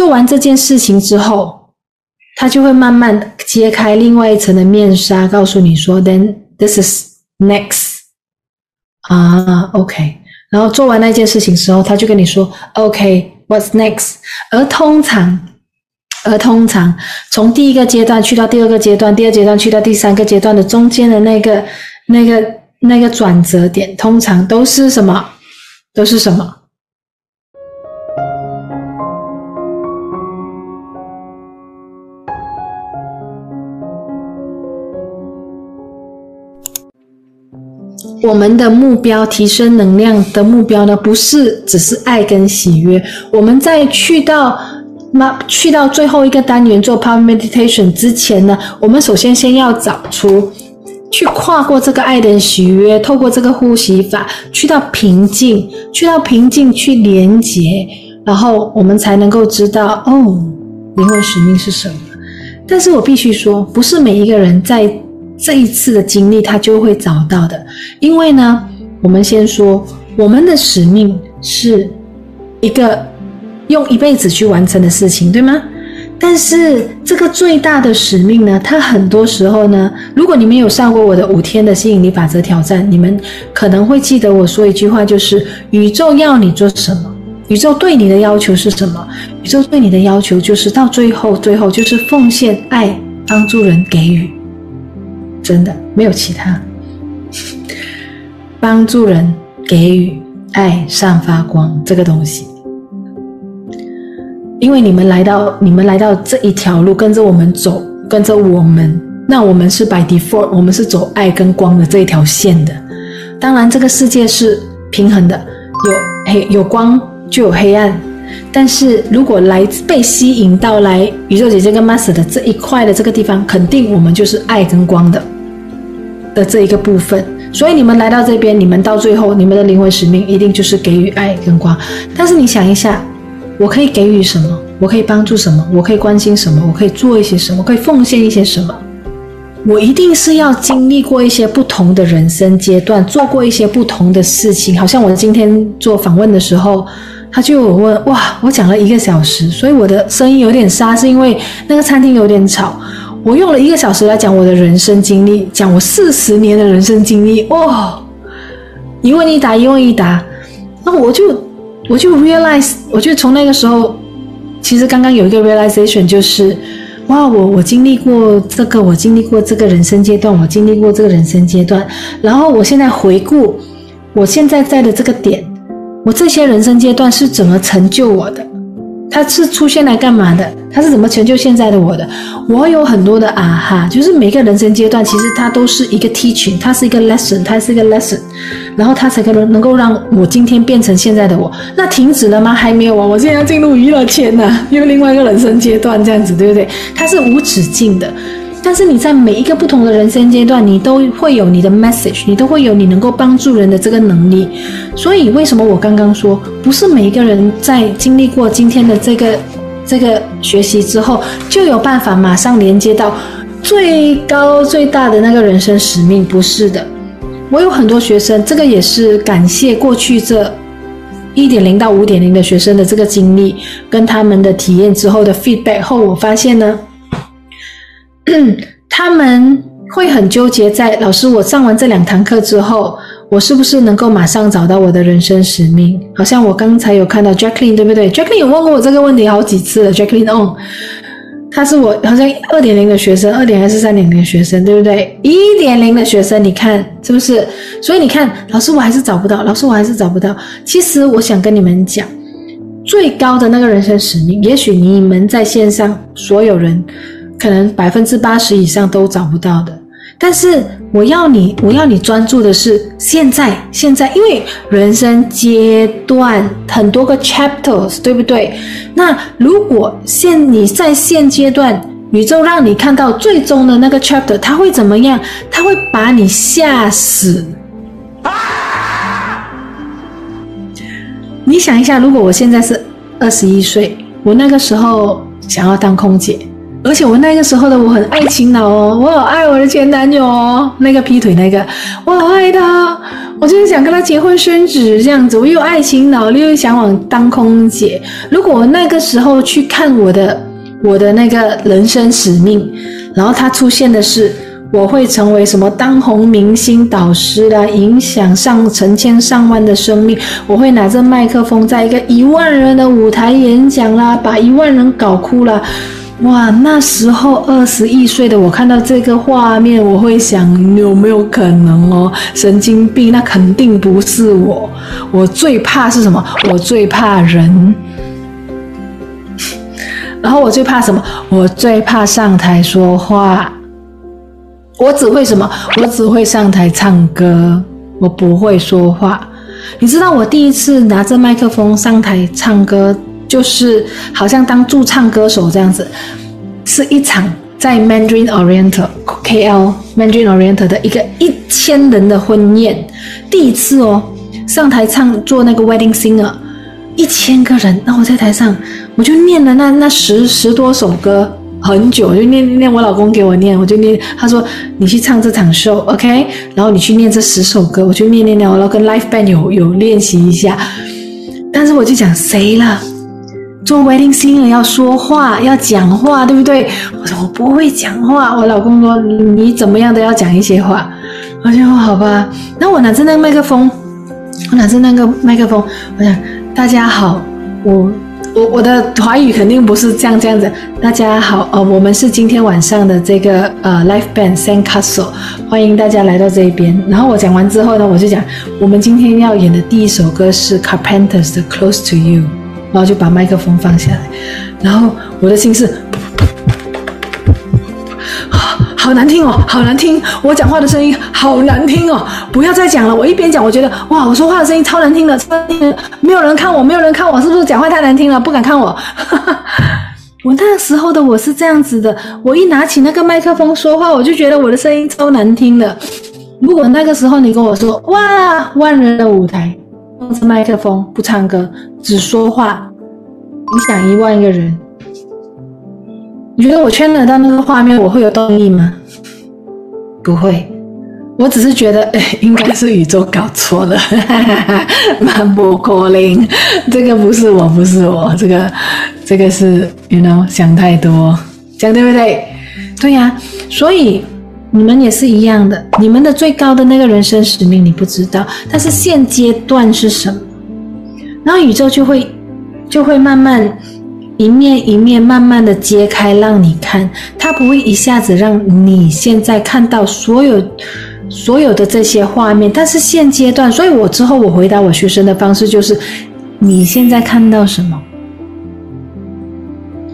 做完这件事情之后，他就会慢慢揭开另外一层的面纱，告诉你说：“Then this is next。”啊，OK。然后做完那件事情之后，他就跟你说：“OK，what's next？” 而通常，而通常从第一个阶段去到第二个阶段，第二阶段去到第三个阶段的中间的那个、那个、那个转折点，通常都是什么？都是什么？我们的目标，提升能量的目标呢，不是只是爱跟喜悦。我们在去到那去到最后一个单元做 Power Meditation 之前呢，我们首先先要找出去跨过这个爱的喜悦，透过这个呼吸法去到平静，去到平静去连接，然后我们才能够知道哦，灵魂使命是什么。但是我必须说，不是每一个人在。这一次的经历，他就会找到的。因为呢，我们先说，我们的使命是一个用一辈子去完成的事情，对吗？但是这个最大的使命呢，它很多时候呢，如果你们有上过我的五天的吸引力法则挑战，你们可能会记得我说一句话，就是宇宙要你做什么？宇宙对你的要求是什么？宇宙对你的要求就是到最后，最后就是奉献爱，帮助人，给予。真的没有其他，帮助人、给予爱、散发光这个东西，因为你们来到，你们来到这一条路，跟着我们走，跟着我们，那我们是 by default，我们是走爱跟光的这一条线的。当然，这个世界是平衡的，有黑有光就有黑暗，但是如果来被吸引到来宇宙姐姐跟 Master 的这一块的这个地方，肯定我们就是爱跟光的。的这一个部分，所以你们来到这边，你们到最后，你们的灵魂使命一定就是给予爱跟光。但是你想一下，我可以给予什么？我可以帮助什么？我可以关心什么？我可以做一些什么？我可以奉献一些什么？我一定是要经历过一些不同的人生阶段，做过一些不同的事情。好像我今天做访问的时候，他就问：哇，我讲了一个小时，所以我的声音有点沙，是因为那个餐厅有点吵。我用了一个小时来讲我的人生经历，讲我四十年的人生经历，哇、哦！一问一答，一问一答，那我就我就 realize，我就从那个时候，其实刚刚有一个 realization，就是哇，我我经历过这个，我经历过这个人生阶段，我经历过这个人生阶段，然后我现在回顾我现在在的这个点，我这些人生阶段是怎么成就我的？它是出现来干嘛的？它是怎么成就现在的我的？我有很多的啊哈，就是每个人生阶段，其实它都是一个 teaching，它是一个 lesson，它是一个 lesson，然后它才可能能够让我今天变成现在的我。那停止了吗？还没有啊，我现在要进入娱乐圈呢，因为另外一个人生阶段这样子，对不对？它是无止境的。但是你在每一个不同的人生阶段，你都会有你的 message，你都会有你能够帮助人的这个能力。所以为什么我刚刚说，不是每一个人在经历过今天的这个这个学习之后，就有办法马上连接到最高最大的那个人生使命？不是的。我有很多学生，这个也是感谢过去这一点零到五点零的学生的这个经历跟他们的体验之后的 feedback 后，我发现呢。他们会很纠结在老师，我上完这两堂课之后，我是不是能够马上找到我的人生使命？好像我刚才有看到 Jacqueline，对不对？Jacqueline 有问过我这个问题好几次了。Jacqueline on，他是我好像二点零的学生，二点还是三点零的学生，对不对？一点零的学生，你看是不是？所以你看，老师我还是找不到，老师我还是找不到。其实我想跟你们讲，最高的那个人生使命，也许你们在线上所有人。可能百分之八十以上都找不到的，但是我要你，我要你专注的是现在，现在，因为人生阶段很多个 chapters，对不对？那如果现你在现阶段，宇宙让你看到最终的那个 chapter，它会怎么样？它会把你吓死。你想一下，如果我现在是二十一岁，我那个时候想要当空姐。而且我那个时候的我很爱情脑哦，我好爱我的前男友哦，那个劈腿那个，我好爱他，我就是想跟他结婚生子这样子，我又爱情脑，又想往当空姐。如果我那个时候去看我的我的那个人生使命，然后他出现的是我会成为什么当红明星导师啦，影响上成千上万的生命，我会拿着麦克风在一个一万人的舞台演讲啦，把一万人搞哭啦。哇，那时候二十一岁的我看到这个画面，我会想有没有可能哦？神经病，那肯定不是我。我最怕是什么？我最怕人。然后我最怕什么？我最怕上台说话。我只会什么？我只会上台唱歌，我不会说话。你知道我第一次拿着麦克风上台唱歌？就是好像当驻唱歌手这样子，是一场在 Mandarin Oriental KL Mandarin Oriental 的一个一千人的婚宴，第一次哦，上台唱做那个 Wedding Singer，一千个人，那我在台上我就念了那那十十多首歌，很久就念念，我老公给我念，我就念，他说你去唱这场 show，OK，然后你去念这十首歌，我就念念念，然后跟 Live Band 有有练习一下，但是我就讲谁了？做 wedding singer 要说话，要讲话，对不对？我说我不会讲话。我老公说你怎么样都要讲一些话。我就说好吧。那我拿着那个麦克风，我拿着那个麦克风，我想大家好，我我我的华语肯定不是这样这样子。大家好，呃，我们是今天晚上的这个呃 live band Sandcastle，欢迎大家来到这边。然后我讲完之后呢，我就讲我们今天要演的第一首歌是 Carpenters 的 Close to You。然后就把麦克风放下来，然后我的心是，好难听哦，好难听！我讲话的声音好难听哦，不要再讲了。我一边讲，我觉得哇，我说话的声音超难听的，超难听的，没有人看我，没有人看我，是不是讲话太难听了，不敢看我？我那时候的我是这样子的，我一拿起那个麦克风说话，我就觉得我的声音超难听的。如果那个时候你跟我说，哇，万人的舞台。放着麦克风不唱歌，只说话，影响一万个人。你觉得我圈得到那个画面，我会有动力吗？不会，我只是觉得，哎，应该是宇宙搞错了，蛮不可能，这个不是我，不是我，这个，这个是，you know，想太多，讲对不对？对呀，所以。你们也是一样的，你们的最高的那个人生使命你不知道，但是现阶段是什么？然后宇宙就会就会慢慢一面一面慢慢的揭开，让你看，它不会一下子让你现在看到所有所有的这些画面，但是现阶段，所以我之后我回答我学生的方式就是，你现在看到什么？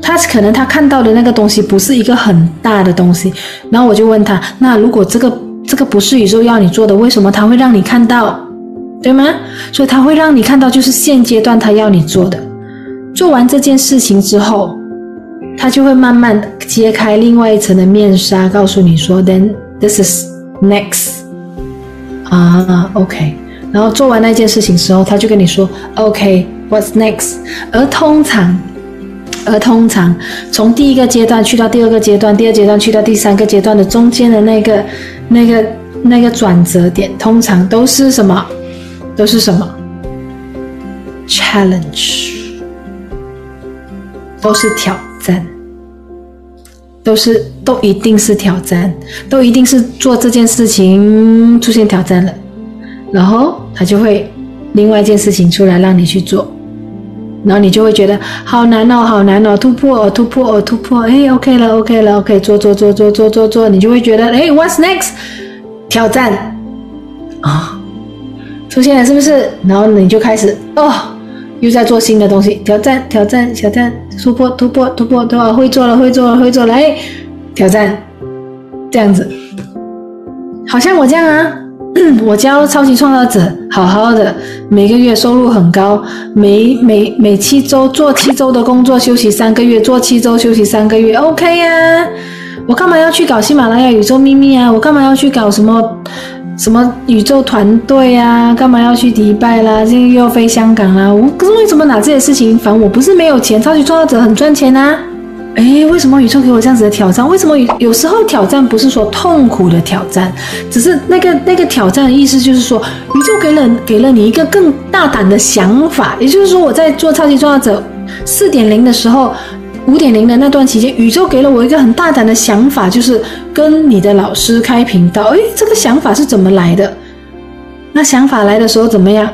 他可能他看到的那个东西不是一个很大的东西，然后我就问他：那如果这个这个不是宇宙要你做的，为什么他会让你看到，对吗？所以他会让你看到，就是现阶段他要你做的。做完这件事情之后，他就会慢慢揭开另外一层的面纱，告诉你说：Then this is next 啊，OK。然后做完那件事情之后，他就跟你说：OK，what's next？而通常。而通常从第一个阶段去到第二个阶段，第二阶段去到第三个阶段的中间的那个、那个、那个转折点，通常都是什么？都是什么？Challenge，都是挑战，都是都一定是挑战，都一定是做这件事情出现挑战了，然后他就会另外一件事情出来让你去做。然后你就会觉得好难哦，好难哦，突破哦，突破哦，突破，哎，OK 了，OK 了，OK，做做做做做做做，你就会觉得，哎，What's next？挑战啊，哦，出现了是不是？然后你就开始哦，又在做新的东西，挑战，挑战，挑战，突破，突破，突破，对吧？会做了，会做了，会做了，哎，挑战，这样子，好像我这样啊。我教超级创造者，好好的，每个月收入很高，每每每七周做七周的工作，休息三个月，做七周休息三个月，OK 呀、我干嘛要去搞喜马拉雅宇宙秘密啊？我干嘛要去搞什么什么宇宙团队啊？干嘛要去迪拜啦？现在又要飞香港啦？我可是为什么拿这些事情烦我？不是没有钱，超级创造者很赚钱啊。哎，为什么宇宙给我这样子的挑战？为什么有时候挑战不是说痛苦的挑战，只是那个那个挑战的意思就是说，宇宙给了给了你一个更大胆的想法。也就是说，我在做超级创造者四点零的时候，五点零的那段期间，宇宙给了我一个很大胆的想法，就是跟你的老师开频道。哎，这个想法是怎么来的？那想法来的时候怎么样？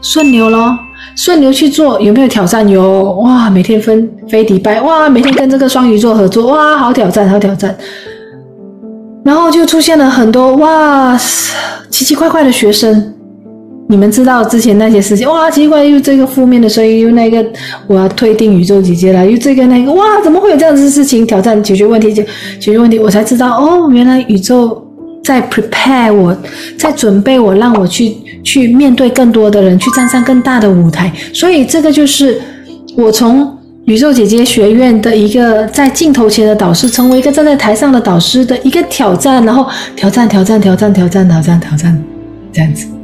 顺流咯。顺流去做，有没有挑战？有哇，每天分飞迪拜哇，每天跟这个双鱼座合作哇，好挑战，好挑战。然后就出现了很多哇奇奇怪怪的学生，你们知道之前那些事情哇，奇怪又这个负面的声音，又那个我要退订宇宙姐姐了，又这个那个哇，怎么会有这样子的事情？挑战解决问题，解解决问题，我才知道哦，原来宇宙。在 prepare 我，在准备我，让我去去面对更多的人，去站上更大的舞台。所以这个就是我从宇宙姐姐学院的一个在镜头前的导师，成为一个站在台上的导师的一个挑战，然后挑战，挑战，挑战，挑战，挑战，挑战，这样子。